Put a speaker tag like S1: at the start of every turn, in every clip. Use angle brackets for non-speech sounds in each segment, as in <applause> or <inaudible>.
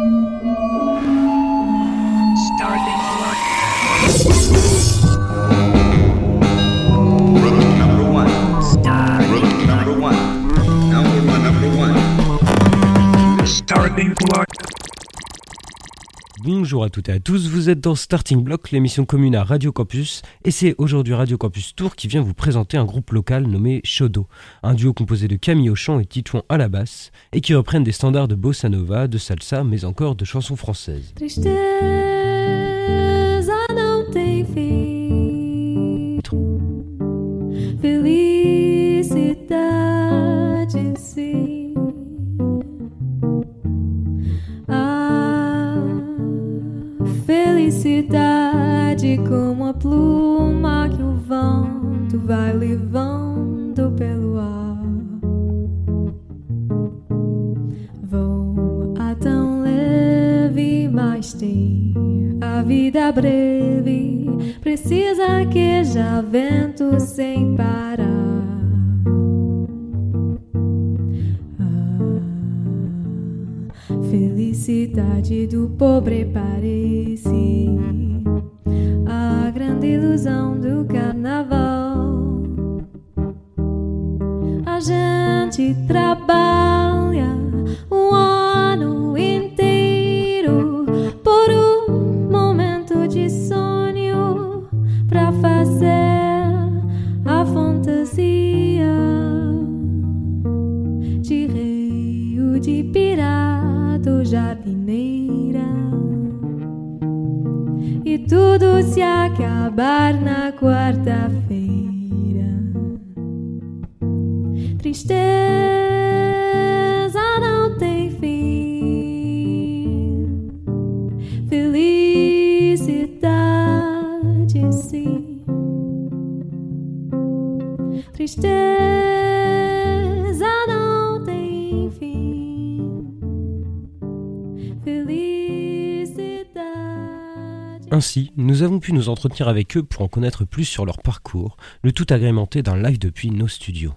S1: Thank you. Bonjour à toutes et à tous, vous êtes dans Starting Block, l'émission commune à Radio Campus, et c'est aujourd'hui Radio Campus Tour qui vient vous présenter un groupe local nommé Shodo, un duo composé de Camille au chant et Titouan à la basse, et qui reprennent des standards de bossa nova, de salsa, mais encore de chansons françaises.
S2: Como a pluma que o vento vai levando pelo ar. Voa tão leve, mas tem a vida breve. Precisa que já vento sem parar. felicidade do pobre parece jardineira e tudo se acabar na quarta-feira. Tristeza não tem fim, felicidade sim. Tristeza
S1: Ainsi, nous avons pu nous entretenir avec eux pour en connaître plus sur leur parcours, le tout agrémenté d'un live depuis nos studios.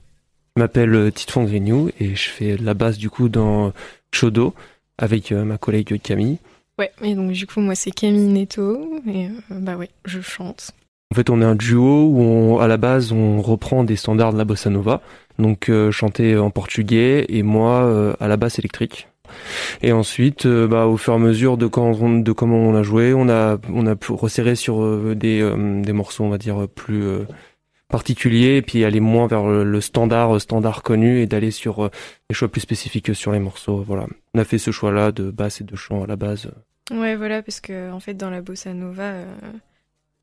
S3: Je m'appelle euh, Titouan Grignou et je fais de la basse du coup dans Chodo avec euh, ma collègue Camille.
S4: Ouais, et donc du coup, moi, c'est Camille Netto, et euh, bah ouais, je chante.
S3: En fait, on est un duo où on- à la base on reprend des standards de la bossa nova, donc euh, chanter en portugais et moi euh, à la basse électrique. Et ensuite, euh, bah, au fur et à mesure de, comment on a joué, on a on a pu resserrer sur euh, des euh, des morceaux, on va dire plus particuliers, et puis aller moins vers le, standard standard connu et d'aller sur des choix plus spécifiques sur les morceaux. Voilà, on a fait ce choix-là de basse et de chant à la base.
S4: Ouais, voilà, parce que en fait, dans la bossa nova,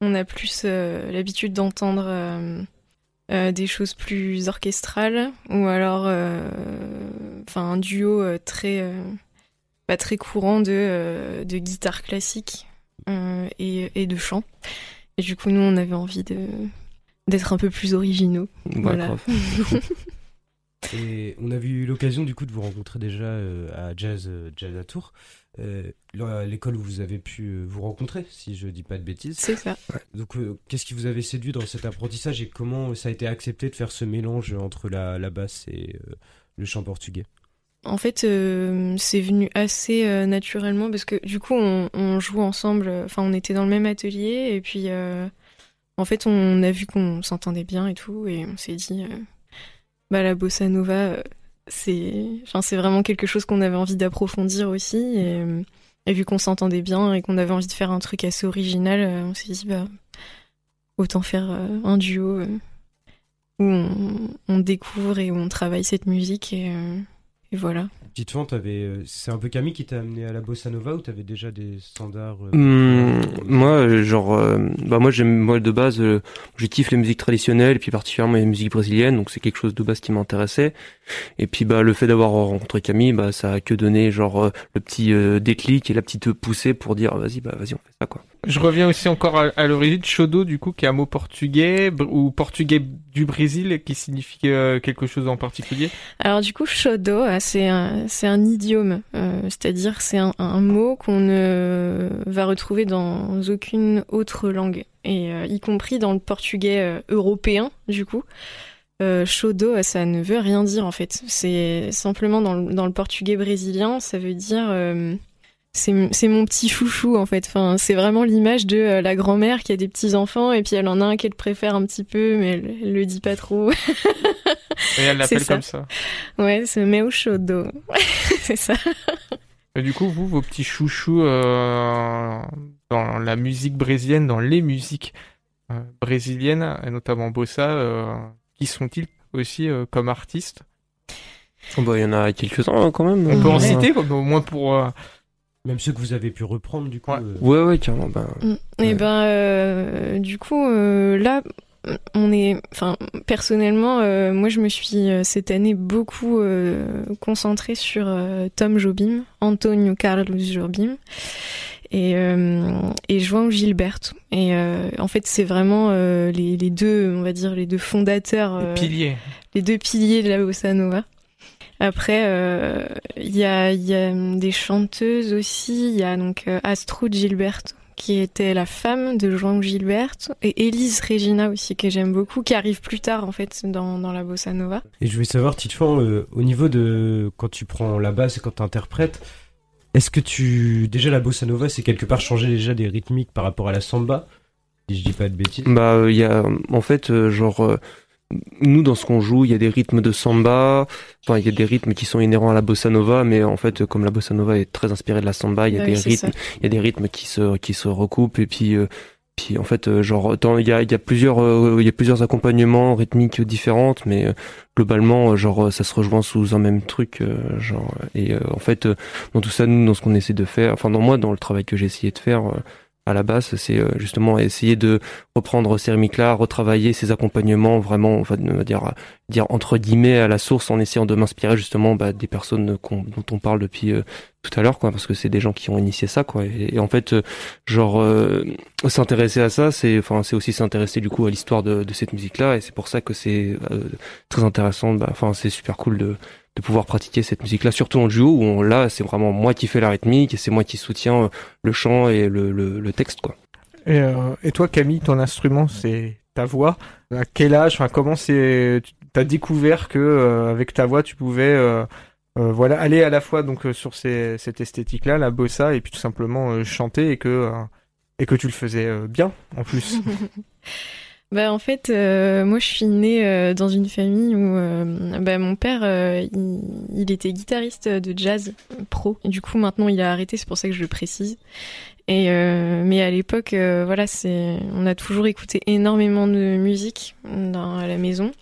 S4: on a plus l'habitude d'entendre euh, des choses plus orchestrales, ou alors, euh, enfin, un duo euh, très, pas très courant de, de guitare classique et, et de chant. Et du coup, nous, on avait envie de d'être un peu plus originaux. Voilà. <laughs>
S1: Et on a eu l'occasion du coup de vous rencontrer déjà à Jazz, Jazz à Tours, euh, l'école où vous avez pu euh, vous rencontrer, si je dis pas de bêtises.
S4: C'est ça.
S1: Donc, euh, qu'est-ce qui vous avait séduit dans cet apprentissage et comment ça a été accepté de faire ce mélange entre la, la basse et euh, le chant portugais?
S4: En fait, c'est venu assez naturellement parce que du coup, on, on joue ensemble. Enfin, on était dans le même atelier et puis en fait, on a vu qu'on s'entendait bien et tout et on s'est dit, bah la bossa nova, c'est, vraiment quelque chose qu'on avait envie d'approfondir aussi. Et, vu qu'on s'entendait bien et qu'on avait envie de faire un truc assez original, euh, on s'est dit bah autant faire euh, un duo euh, où on, découvre et où on travaille cette musique et voilà.
S1: Petite Fente, t'avais, euh, c'est un peu Camille qui t'a amené à la bossa nova ou t'avais déjà des standards euh,
S3: Hum,
S1: différents
S3: moi, euh, genre, euh, bah moi j'aime, moi de base, euh, je kiffe les musiques traditionnelles, et puis particulièrement les musiques brésiliennes, donc c'est quelque chose de base qui m'intéressait. Et puis bah le fait d'avoir rencontré Camille, bah ça a que donné genre le petit euh, déclic et la petite poussée pour dire vas-y, bah vas-y on fait ça quoi.
S5: Je reviens aussi encore à, à l'origine, Chodo, du coup, qui est un mot portugais, ou portugais du Brésil, qui signifie euh, quelque chose en particulier.
S4: Alors du coup, shodo, euh, c'est un, idiome, euh, c'est-à-dire c'est un, mot qu'on ne va retrouver dans aucune autre langue, et y compris dans le portugais européen, du coup. Euh, ça ne veut rien dire en fait. C'est simplement dans le, portugais brésilien, ça veut dire c'est c'est mon petit chouchou en fait. Enfin, c'est vraiment l'image de euh, la grand-mère qui a des petits enfants et puis elle en a un qu'elle préfère un petit peu, mais elle, elle le dit pas trop. <laughs>
S5: Et elle l'appelle
S4: ça.
S5: comme ça.
S4: ouais, c'est meu chodo. c'est ça.
S5: Et du coup, vous, vos petits chouchous euh, dans la musique brésilienne, dans les musiques euh, brésiliennes, et notamment bossa, euh, qui sont-ils aussi euh, comme artistes?
S3: Bah, il y en a quelques-uns hein, quand même.
S5: On peut en
S4: Ouais.
S5: citer, comme, au moins pour...
S1: Même ceux que vous avez pu reprendre, du coup.
S5: Ouais.
S1: euh,
S3: Ouais, ouais, carrément. Ben,
S4: Et
S3: Ouais.
S4: ben, euh, du coup, euh, là, on est, enfin, personnellement, euh, moi, je me suis cette année beaucoup euh, concentrée sur euh, Tom Jobim, Antonio Carlos Jobim. Et, euh, et João Gilberto. Et euh, en fait, c'est vraiment euh, les, les deux, on va dire, les deux fondateurs, euh,
S5: piliers.
S4: les deux piliers de la bossa nova. Après, euh, il y, a, y a des chanteuses aussi. Il y a donc euh, Astrud Gilberto, qui était la femme de João Gilberto, et Elise Regina aussi, que j'aime beaucoup, qui arrive plus tard en fait dans, dans la bossa nova.
S1: Et je voulais savoir, Titefan, euh, au niveau de quand tu prends la basse et quand tu interprètes, est-ce que tu. Déjà, la bossa nova, c'est quelque part changer déjà des rythmiques par rapport à la samba Si je dis pas de bêtises?
S3: Bah, euh, il y a, en fait, euh, genre, euh, nous, dans ce qu'on joue, il y a des rythmes de samba, enfin, il y a des rythmes qui sont inhérents à la bossa nova, mais en fait, comme la bossa nova est très inspirée de la samba, il y a
S4: Ouais,
S3: des rythmes, il y a des rythmes qui se, qui se recoupent, et puis, euh, puis, en fait, euh, genre, il y a, il y a plusieurs, euh, il y a plusieurs accompagnements rythmiques différentes, mais euh, globalement, euh, genre, ça se rejoint sous un même truc, euh, genre, et euh, en fait, dans tout ça, nous, dans ce qu'on essaie de faire, enfin, dans moi, dans le travail que j'ai essayé de faire, euh, à la base, c'est euh, justement essayer de reprendre ces rythmiques-là, retravailler ces accompagnements vraiment, on va dire, dire entre guillemets à la source en essayant de m'inspirer justement bah, des personnes dont on parle depuis euh, tout à l'heure, quoi, parce que c'est des gens qui ont initié ça, quoi. Et, en fait, euh, genre euh, s'intéresser à ça, c'est, enfin, c'est aussi s'intéresser du coup à l'histoire de, de cette musique-là, et c'est pour ça que c'est euh, très intéressant. Bah, Enfin, c'est super cool de de pouvoir pratiquer cette musique-là, surtout en duo où on, là, c'est vraiment moi qui fais la rythmique et c'est moi qui soutiens euh, le chant et le, le, le texte, quoi.
S5: Et, euh, et toi, Camille, ton instrument, c'est ta voix. À quel âge, enfin, comment c'est, tu as découvert que euh, avec ta voix, tu pouvais, euh, voilà, aller à la fois donc euh, sur ces, cette esthétique-là, la bossa, et puis tout simplement euh, chanter et que euh, et que tu le faisais euh, bien en plus. <laughs> <laughs>
S4: Bah en fait, euh, moi je suis née euh, dans une famille où euh, bah, mon père, euh, il, il était guitariste de jazz pro. Et du coup maintenant il a arrêté, c'est pour ça que je le précise. Et euh, mais à l'époque, euh, voilà, c'est, on a toujours écouté énormément de musique dans, à la maison.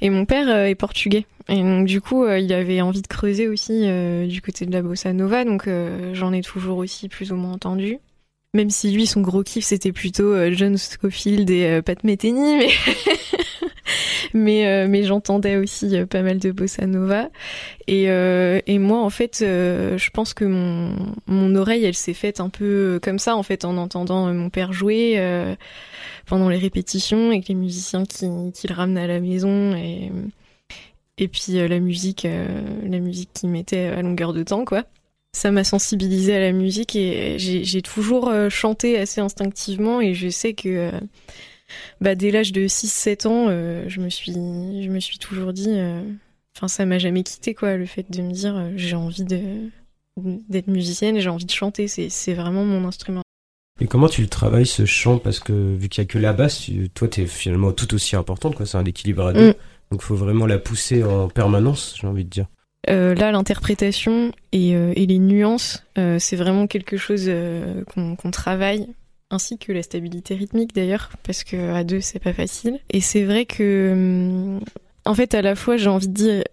S4: Et mon père euh, est portugais. Et donc du coup, euh, il avait envie de creuser aussi euh, du côté de la bossa nova. Donc j'en ai toujours aussi plus ou moins entendu. Même si lui, son gros kiff, c'était plutôt John Scofield et Pat Metheny, mais <laughs> mais, euh, mais j'entendais aussi euh, pas mal de bossa nova. Et, euh, et moi, en fait, je pense que mon, mon oreille, elle s'est faite un peu comme ça, en fait, en entendant mon père jouer pendant les répétitions, avec les musiciens qui, qui le ramenaient à la maison, et, et puis la musique, la musique qui mettait à longueur de temps, quoi ça m'a sensibilisée à la musique et j'ai toujours chanté assez instinctivement et je sais que bah, dès l'âge de 6-7 ans, euh, je me suis je me suis toujours dit euh, enfin ça m'a jamais quitté quoi le fait de me dire euh, j'ai envie de d'être musicienne et j'ai envie de chanter c'est c'est vraiment mon instrument.
S1: Et comment tu le travailles ce chant? Parce que vu qu'il y a que la basse, tu- toi t'es finalement tout aussi importante, quoi. C'est un équilibre à deux.
S4: Mm.
S1: Donc faut vraiment la pousser en permanence, j'ai envie de dire.
S4: Euh, là, l'interprétation et, euh, et les nuances, euh, c'est vraiment quelque chose qu'on qu'on travaille, ainsi que la stabilité rythmique d'ailleurs, parce que à deux, c'est pas facile. Et c'est vrai que, hum, en fait, à la fois, j'ai envie de dire,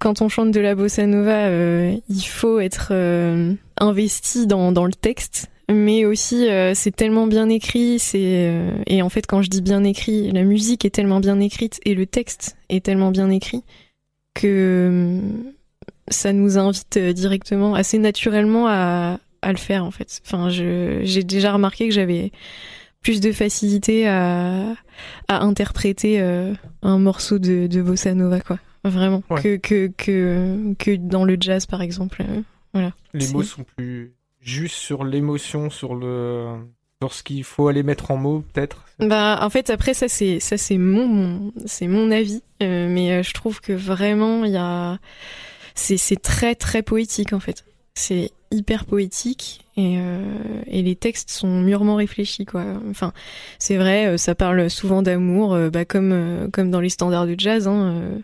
S4: quand on chante de la bossa nova, euh, il faut être euh, investi dans, dans le texte. Mais aussi, euh, c'est tellement bien écrit, c'est et en fait, quand je dis bien écrit, la musique est tellement bien écrite et le texte est tellement bien écrit que hum, ça nous invite directement, assez naturellement à, à le faire en fait. Enfin, je, j'ai déjà remarqué que j'avais plus de facilité à, à interpréter euh, un morceau de, de bossa nova, quoi. Vraiment.
S5: Ouais.
S4: Que, que, que, que dans le jazz, par exemple. euh.
S5: Les
S4: Si.
S5: mots sont plus juste sur l'émotion, sur le sur ce qu'il faut aller mettre en mots peut-être.
S4: Bah, en fait, après, ça, c'est, ça, c'est mon, mon- c'est mon avis. Euh, mais euh, je trouve que vraiment, il y a, c'est, c'est très, très poétique, en fait. C'est hyper poétique et, euh, et les textes sont mûrement réfléchis quoi. Enfin, c'est vrai, euh, ça parle souvent d'amour, euh, bah, comme comme dans les standards de jazz. Hein,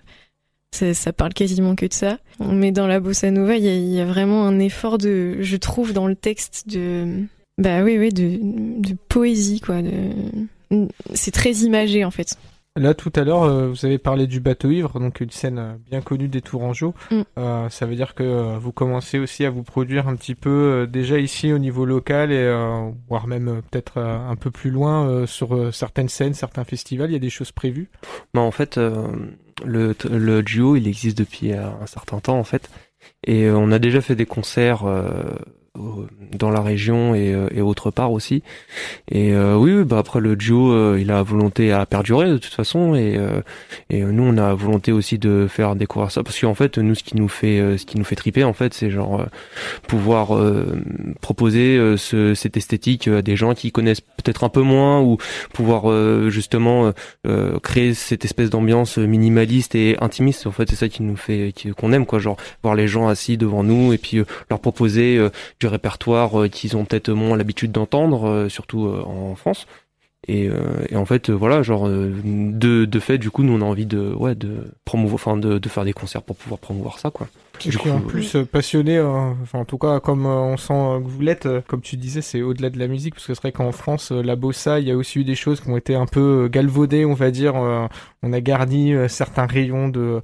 S4: ça, parle quasiment que de ça. Mais dans la bossa nova, il y, a- il y a vraiment un effort de, je trouve, dans le texte de, bah oui, oui, de, de poésie quoi. De, c'est très imagé en fait.
S5: Là, tout à l'heure, euh, vous avez parlé du bateau ivre, donc une scène euh, bien connue des Tourangeaux.
S4: Mm.
S5: Euh, ça veut dire que euh, vous commencez aussi à vous produire un petit peu euh, déjà ici au niveau local et euh, voire même euh, peut-être euh, un peu plus loin euh, sur euh, certaines scènes, certains festivals. Il y a des choses prévues.
S3: Bah, en fait, euh, le, le duo, il existe depuis un certain temps, en fait. Et on a déjà fait des concerts euh, dans la région et, euh, et autre part aussi. Et euh, oui, bah après le duo, euh, il a volonté à perdurer de toute façon. Et, euh, et euh, nous, on a volonté aussi de faire découvrir ça. Parce qu'en fait, nous, ce qui nous fait, euh, ce qui nous fait triper, en fait, c'est genre euh, pouvoir euh, proposer euh, ce, cette esthétique à des gens qui connaissent peut-être un peu moins ou pouvoir euh, justement euh, euh, créer cette espèce d'ambiance minimaliste et intimiste en fait c'est ça qui nous fait qu'on aime quoi genre voir les gens assis devant nous et puis euh, leur proposer euh, du répertoire euh, qu'ils ont peut-être moins l'habitude d'entendre euh, surtout euh, en France et, et en fait voilà genre de, de fait du coup nous on a envie de ouais de promouvoir enfin de, de faire des concerts pour pouvoir promouvoir ça quoi
S5: Et puis en plus passionné, euh, enfin en tout cas comme on sent que vous l'êtes, comme tu disais, c'est au-delà de la musique, parce que c'est vrai qu'en France, la bossa, il y a aussi eu des choses qui ont été un peu galvaudées, on va dire. on a garni certains rayons de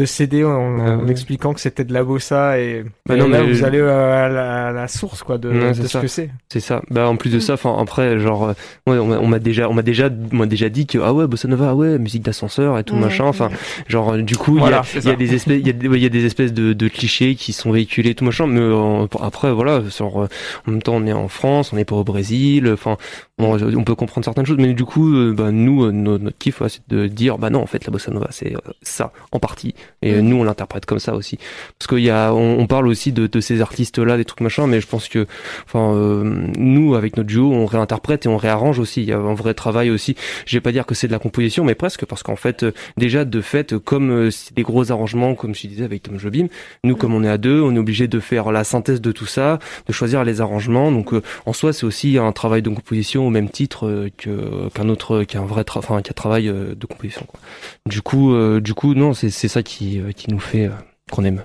S5: de CD en,
S3: Ah
S5: en
S3: ouais.
S5: expliquant que c'était de la bossa et,
S3: Bah
S5: et
S3: non,
S5: là
S3: mais-
S5: vous allez euh, à la, à la source quoi de, ce
S3: ça.
S5: que c'est.
S3: C'est ça. Bah en plus de ça, enfin après, genre, euh, ouais, on m'a- déjà, on m'a déjà, on m'a déjà dit que ah ouais, bossa nova, ah ouais, musique d'ascenseur et tout
S4: Ouais,
S3: machin. Enfin, genre euh, du coup, il y
S5: Voilà,
S3: a, y des espèces, il y a, des- ouais, il y a des espèces de, de clichés qui sont véhiculés tout machin. Mais euh, après, voilà, genre, euh, en même temps, on est en France, on n'est pas au Brésil. Enfin, bon, on peut comprendre certaines choses, mais du coup, euh, bah nous, euh, no- notre kiff, ouais, c'est de dire, bah non, en fait, la bossa nova, c'est euh, ça en partie. Et euh,
S4: Mm.
S3: nous, on l'interprète comme ça aussi, parce qu'il y a, on, on parle aussi de, de ces artistes-là, des trucs machin, mais je pense que Enfin, euh, nous, avec notre duo, on réinterprète et on réarrange aussi. Il y a un vrai travail aussi. Je vais pas dire que c'est de la composition, mais presque, parce qu'en fait, euh, déjà, de fait, comme euh, c'est des gros arrangements, comme je disais avec Tom Jobim, nous, comme on est à deux, on est obligé de faire la synthèse de tout ça, de choisir les arrangements. Donc, euh, en soi, c'est aussi un travail de composition au même titre euh, que qu'un autre, qu'un vrai, enfin, qu'un travail de composition. Quoi. Du coup, euh, du coup, non, c'est ça qui euh, qui nous fait euh, qu'on aime.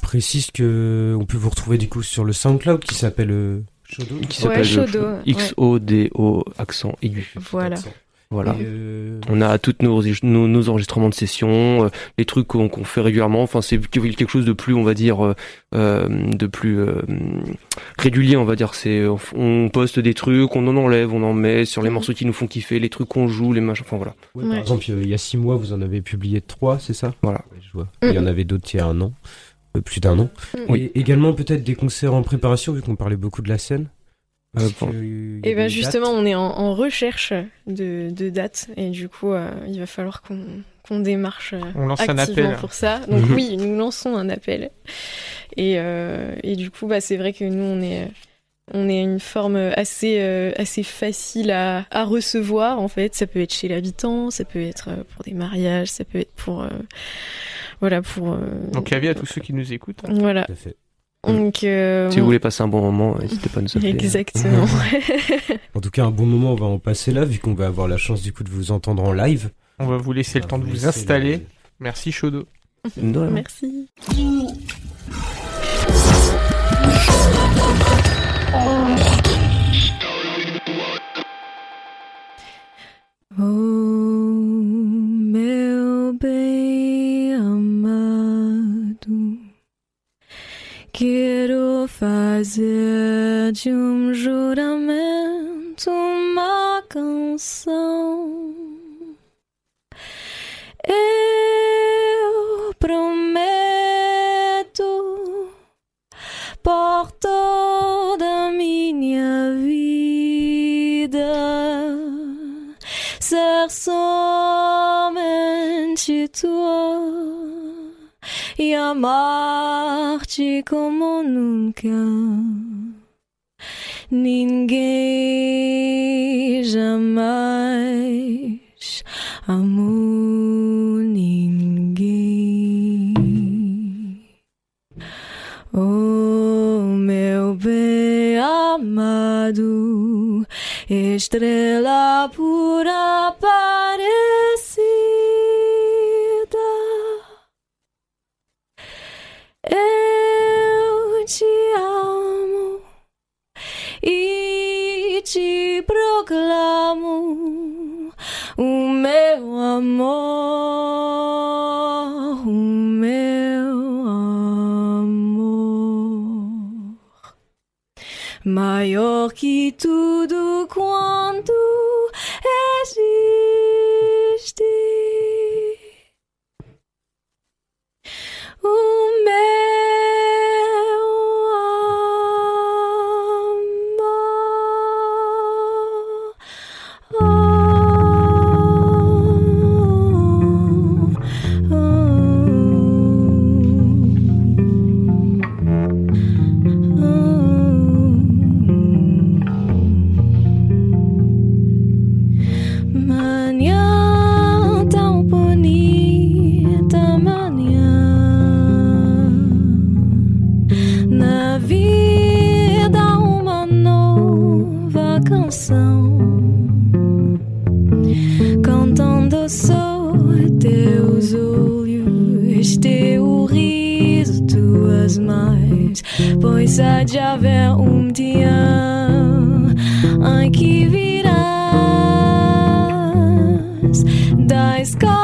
S1: Précise que on peut vous retrouver du coup sur le SoundCloud qui s'appelle euh, Shodo.
S3: Qui s'appelle
S4: ouais.
S3: X O D O accent aigu.
S4: Voilà.
S3: Voilà.
S1: Euh,
S3: On a toutes nos, nos, nos enregistrements de session, euh, les trucs qu'on fait régulièrement. Enfin, c'est quelque chose de plus, on va dire, euh, de plus euh, régulier, on va dire. C'est on poste des trucs, on en enlève, on en met sur les
S4: Mhm.
S3: morceaux qui nous font kiffer, les trucs qu'on joue, les machins. Enfin voilà.
S1: ouais, Par
S4: Ouais.
S1: exemple, il y a six mois, vous en avez publié trois, c'est ça?
S3: Voilà.
S1: Ouais, je vois.
S4: Mm.
S1: Il y en avait d'autres il y a un an, euh, plus d'un an.
S3: Oui.
S1: Et également peut-être des concerts en préparation, vu qu'on parlait beaucoup de la scène?
S3: Euh, pour-
S1: que, euh,
S4: Et ben justement,
S1: dates
S4: on est en, en recherche de, de dates et du coup, euh, il va falloir qu'on démarche euh,
S5: On lance un appel.
S4: pour ça. Donc
S3: Mhm.
S4: oui, nous lançons un appel. Et, euh, et du coup, bah, c'est vrai que nous, on est, on est une forme assez, euh, assez facile à, à recevoir en fait. Ça peut être chez l'habitant, ça peut être pour des mariages, ça peut être pour, euh, voilà, pour. euh,
S5: Donc avis à tous ceux qui nous écoutent. hein.
S4: Voilà.
S1: Tout à fait.
S4: Donc. euh,
S3: Si vous voulez passer un bon moment, n'hésitez pas à nous appeler.
S4: Exactement. <laughs>
S1: En tout cas, un bon moment, on va en passer là, vu qu'on va avoir la chance du coup de vous entendre en live.
S5: On va vous laisser le
S1: On
S5: temps de vous installer.
S1: le-
S5: Merci
S3: rien.
S4: Merci.
S2: Oh, fazer de um juramento uma canção. Eu prometo por toda minha vida ser somente tua e amar-te como nunca ninguém jamais amou ninguém. Oh, meu bem amado, estrela pura. Paz. amor, o meu amor, maior que tudo quanto pois há de haver um dia em que virás da escola.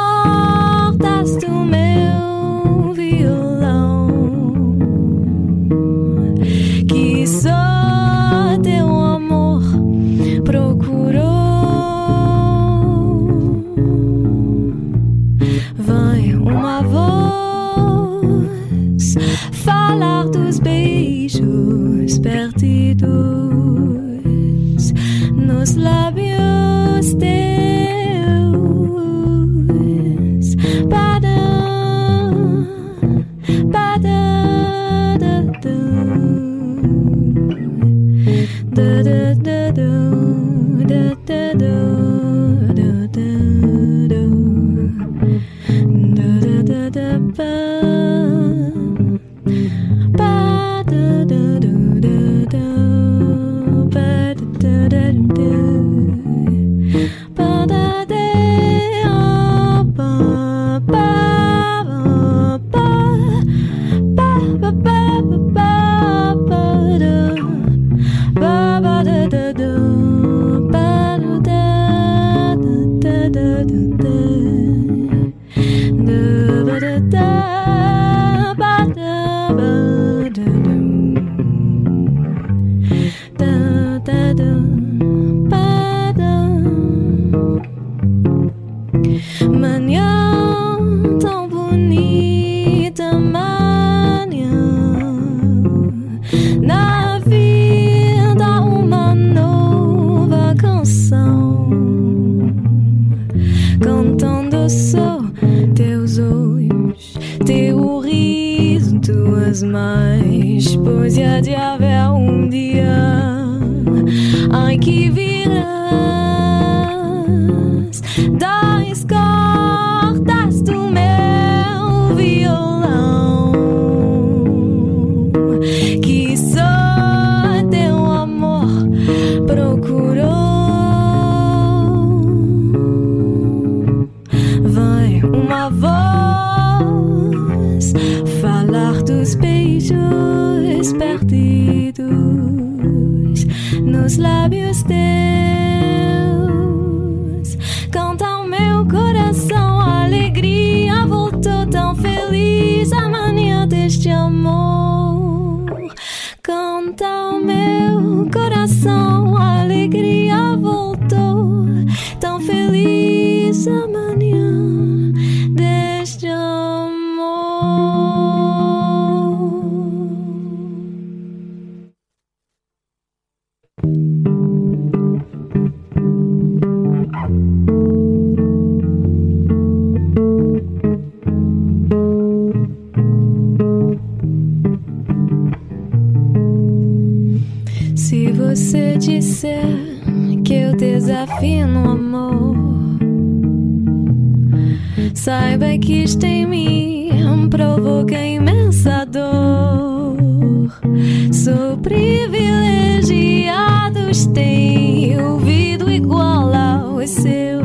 S2: Privilegiados, tenho ouvido igual ao seu.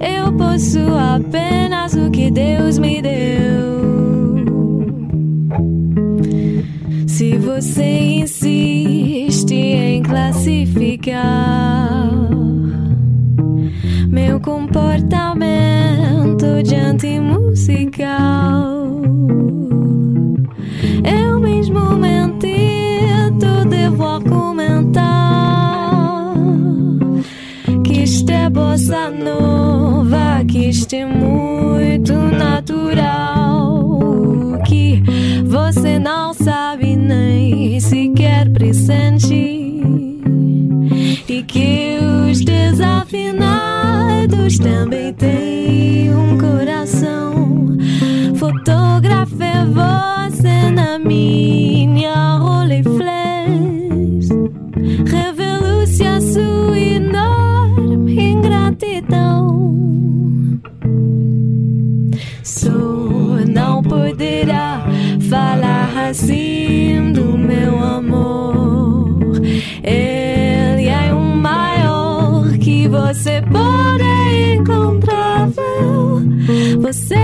S2: Eu posso apenas o que Deus me deu. Se você insiste em classificar meu comportamento diante musical, nova, que é muito natural, que você não sabe nem sequer pressentir e que os desafinados também têm Você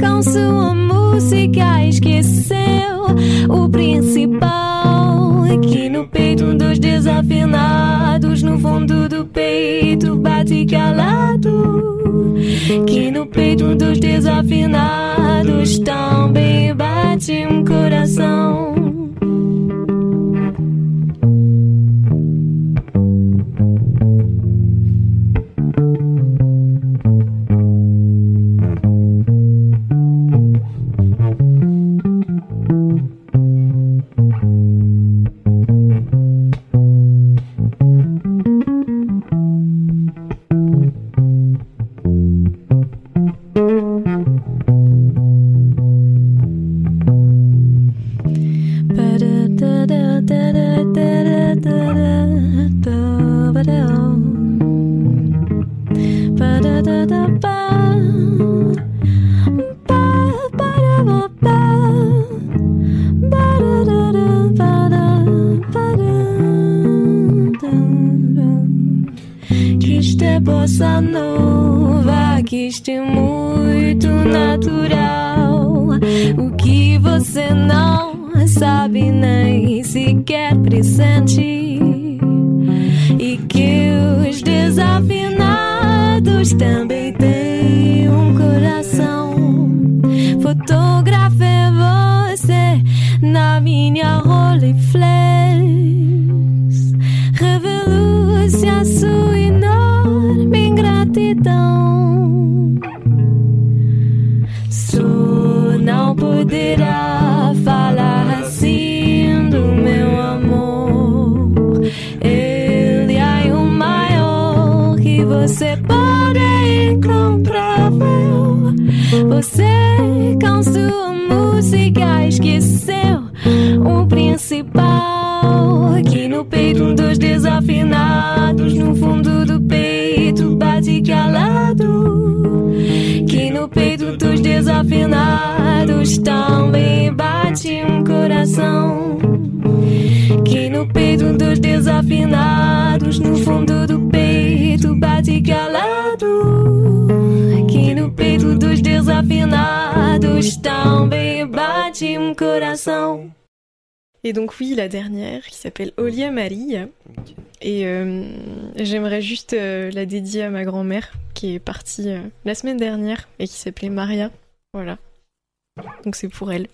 S2: com sua música esqueceu o principal. Que no peito dos desafinados, no fundo do peito, bate calado. Que no peito dos desafinados também bate um coração. É muito natural. O que você não sabe nem sequer pressente. E que os desafinados também você pode encontrar. Você com sua música esqueceu o principal. Que no peito dos desafinados, no fundo do peito, bate calado. Que no peito dos desafinados também bate um coração. Um.
S4: Et donc oui, la dernière qui s'appelle Olia Marie. Et euh, j'aimerais juste euh, la dédier à ma grand-mère qui est partie euh, la semaine dernière et qui s'appelait Maria. Voilà. Donc c'est pour elle.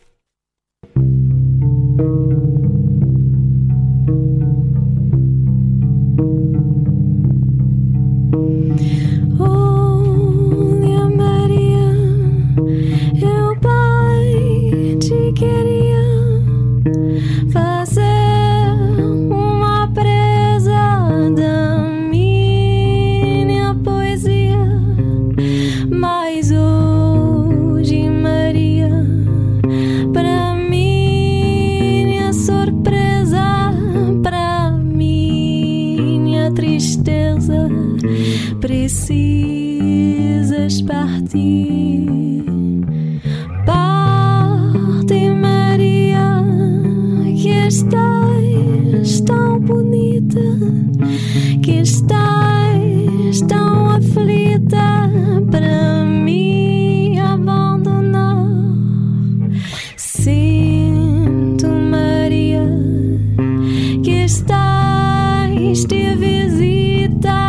S2: Oh. Estás de visita,